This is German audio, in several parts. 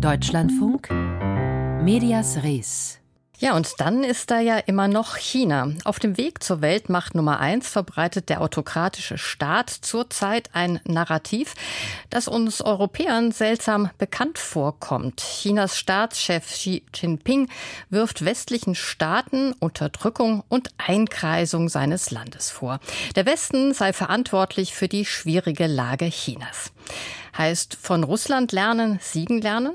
Deutschlandfunk Medias Res ja, und dann ist da ja immer noch China. Auf dem Weg zur Weltmacht Nummer eins verbreitet der autokratische Staat zurzeit ein Narrativ, das uns Europäern seltsam bekannt vorkommt. Chinas Staatschef Xi Jinping wirft westlichen Staaten Unterdrückung und Einkreisung seines Landes vor. Der Westen sei verantwortlich für die schwierige Lage Chinas heißt von Russland lernen, siegen lernen.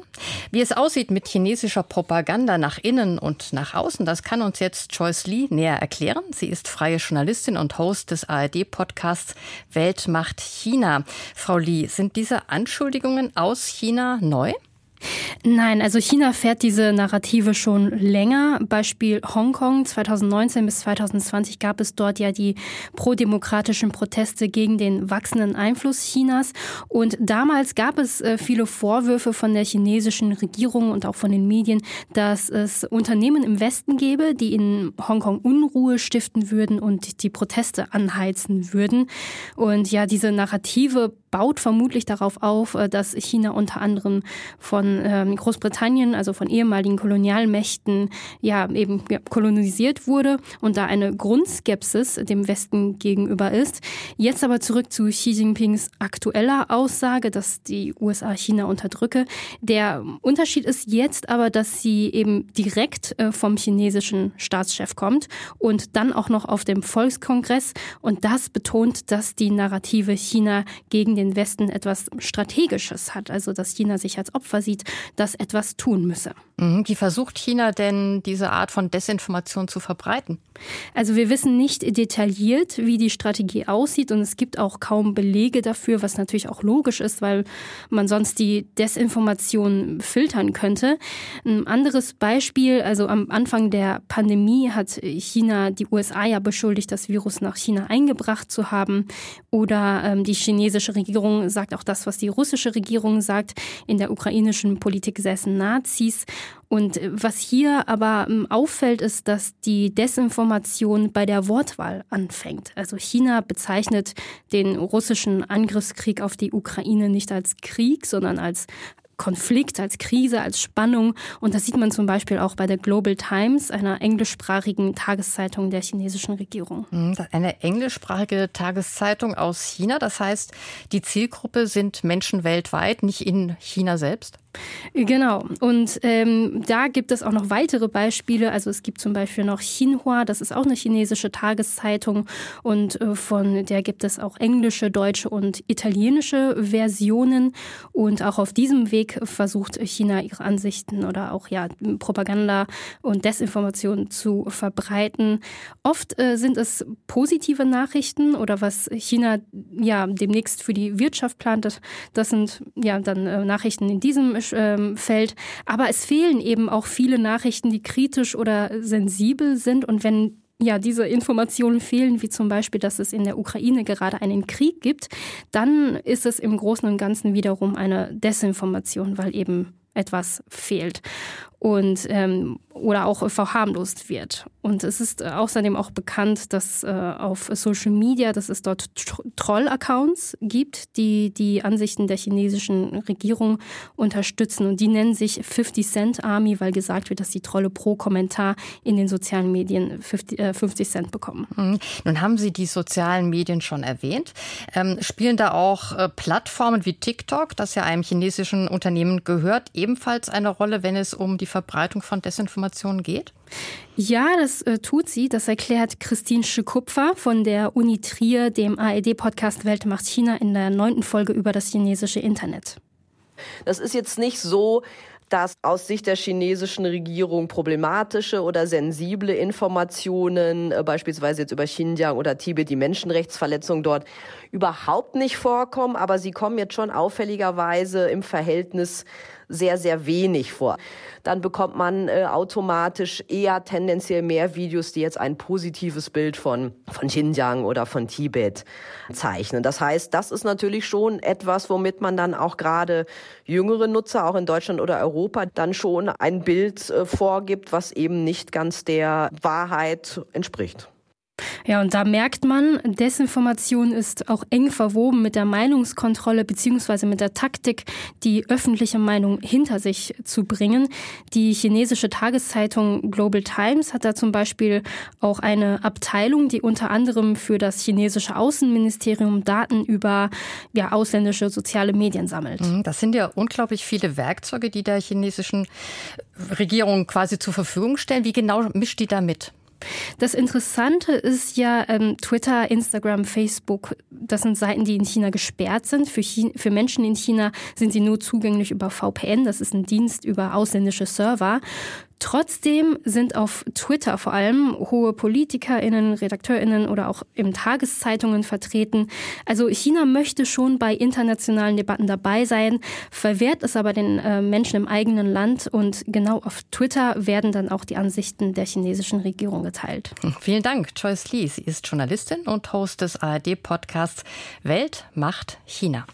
Wie es aussieht mit chinesischer Propaganda nach innen und nach außen, das kann uns jetzt Joyce Lee näher erklären. Sie ist freie Journalistin und Host des ARD-Podcasts Weltmacht China. Frau Lee, sind diese Anschuldigungen aus China neu? Nein, also China fährt diese Narrative schon länger. Beispiel Hongkong 2019 bis 2020 gab es dort ja die prodemokratischen Proteste gegen den wachsenden Einfluss Chinas. Und damals gab es äh, viele Vorwürfe von der chinesischen Regierung und auch von den Medien, dass es Unternehmen im Westen gäbe, die in Hongkong Unruhe stiften würden und die Proteste anheizen würden. Und ja, diese Narrative baut vermutlich darauf auf, äh, dass China unter anderem von ähm, Großbritannien, also von ehemaligen Kolonialmächten, ja eben kolonisiert wurde und da eine Grundskepsis dem Westen gegenüber ist. Jetzt aber zurück zu Xi Jinpings aktueller Aussage, dass die USA China unterdrücke. Der Unterschied ist jetzt aber, dass sie eben direkt äh, vom chinesischen Staatschef kommt und dann auch noch auf dem Volkskongress und das betont, dass die Narrative China gegen den den Westen etwas Strategisches hat, also dass China sich als Opfer sieht, das etwas tun müsse. Mhm. Wie versucht China denn diese Art von Desinformation zu verbreiten? Also wir wissen nicht detailliert, wie die Strategie aussieht und es gibt auch kaum Belege dafür, was natürlich auch logisch ist, weil man sonst die Desinformation filtern könnte. Ein anderes Beispiel, also am Anfang der Pandemie hat China die USA ja beschuldigt, das Virus nach China eingebracht zu haben oder ähm, die chinesische Regierung sagt auch das, was die russische Regierung sagt. In der ukrainischen Politik säßen Nazis. Und äh, was hier aber ähm, auffällt, ist, dass die Desinformation bei der Wortwahl anfängt. Also China bezeichnet den russischen Angriffskrieg auf die Ukraine nicht als Krieg, sondern als Konflikt, als Krise, als Spannung. Und das sieht man zum Beispiel auch bei der Global Times, einer englischsprachigen Tageszeitung der chinesischen Regierung. Mhm, eine englischsprachige Tageszeitung aus China. Das heißt, die Zielgruppe sind Menschen weltweit, nicht in China selbst? Genau. Und ähm, da gibt es auch noch weitere Beispiele. Also es gibt zum Beispiel noch Xinhua, das ist auch eine chinesische Tageszeitung und äh, von der gibt es auch englische, deutsche und italienische Versionen. Und auch auf diesem Weg versucht China ihre Ansichten oder auch ja Propaganda und Desinformation zu verbreiten. Oft äh, sind es positive Nachrichten oder was China ja demnächst für die Wirtschaft plant. Das, das sind ja dann äh, Nachrichten in diesem ähm, fällt. Aber es fehlen eben auch viele Nachrichten, die kritisch oder sensibel sind. Und wenn ja, diese Informationen fehlen, wie zum Beispiel, dass es in der Ukraine gerade einen Krieg gibt, dann ist es im Großen und Ganzen wiederum eine Desinformation, weil eben etwas fehlt und ähm, oder auch verharmlost wird. Und es ist außerdem auch bekannt, dass äh, auf Social Media, dass es dort Troll-Accounts gibt, die die Ansichten der chinesischen Regierung unterstützen. Und die nennen sich 50 Cent Army, weil gesagt wird, dass die Trolle pro Kommentar in den sozialen Medien 50, äh, 50 Cent bekommen. Mhm. Nun haben Sie die sozialen Medien schon erwähnt. Ähm, spielen da auch äh, Plattformen wie TikTok, das ja einem chinesischen Unternehmen gehört, ebenfalls eine Rolle, wenn es um die Verbreitung von Desinformationen geht? Ja, das äh, tut sie. Das erklärt Christine Schekupfer von der Uni Trier, dem ARD-Podcast Welt macht China in der neunten Folge über das chinesische Internet. Das ist jetzt nicht so, dass aus Sicht der chinesischen Regierung problematische oder sensible Informationen, äh, beispielsweise jetzt über Xinjiang oder Tibet, die Menschenrechtsverletzungen dort, überhaupt nicht vorkommen, aber sie kommen jetzt schon auffälligerweise im Verhältnis sehr, sehr wenig vor. Dann bekommt man äh, automatisch eher tendenziell mehr Videos, die jetzt ein positives Bild von, von Xinjiang oder von Tibet zeichnen. Das heißt, das ist natürlich schon etwas, womit man dann auch gerade jüngere Nutzer, auch in Deutschland oder Europa, dann schon ein Bild äh, vorgibt, was eben nicht ganz der Wahrheit entspricht. Ja, und da merkt man, Desinformation ist auch eng verwoben mit der Meinungskontrolle beziehungsweise mit der Taktik, die öffentliche Meinung hinter sich zu bringen. Die chinesische Tageszeitung Global Times hat da zum Beispiel auch eine Abteilung, die unter anderem für das chinesische Außenministerium Daten über ja, ausländische soziale Medien sammelt. Mhm, das sind ja unglaublich viele Werkzeuge, die der chinesischen Regierung quasi zur Verfügung stellen. Wie genau mischt die da mit? Das Interessante ist ja ähm, Twitter, Instagram, Facebook. Das sind Seiten, die in China gesperrt sind. Für, China, für Menschen in China sind sie nur zugänglich über VPN. Das ist ein Dienst über ausländische Server. Trotzdem sind auf Twitter vor allem hohe PolitikerInnen, RedakteurInnen oder auch in Tageszeitungen vertreten. Also China möchte schon bei internationalen Debatten dabei sein, verwehrt es aber den äh, Menschen im eigenen Land und genau auf Twitter werden dann auch die Ansichten der chinesischen Regierung geteilt. Vielen Dank, Joyce Lee. Sie ist Journalistin und Host des ARD-Podcasts Welt macht China.